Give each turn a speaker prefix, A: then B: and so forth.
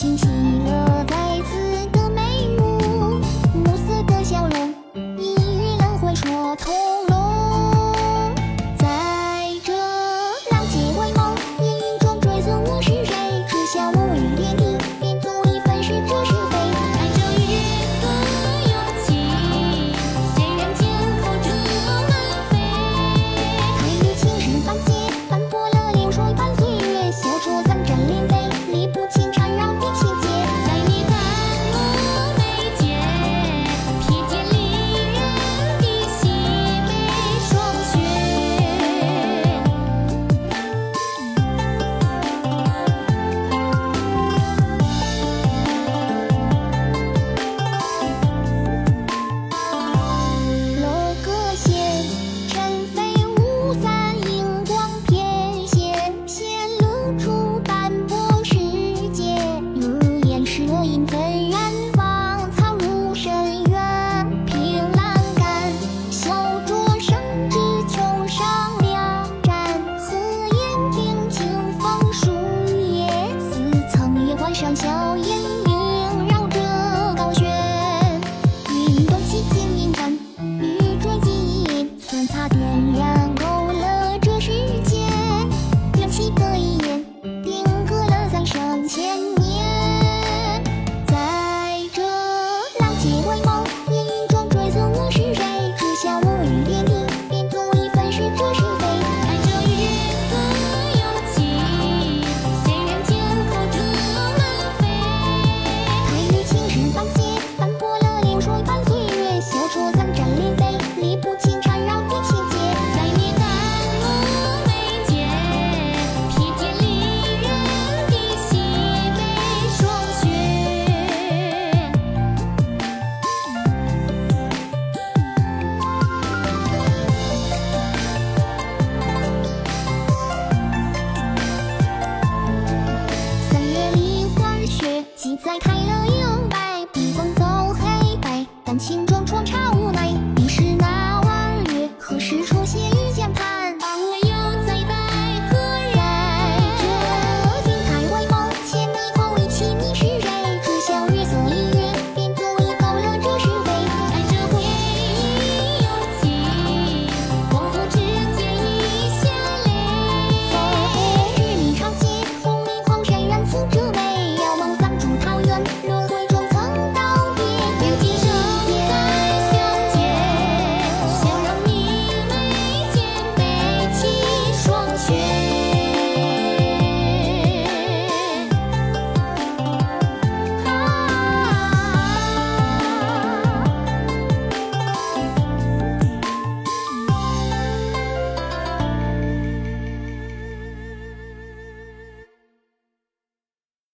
A: 清楚上硝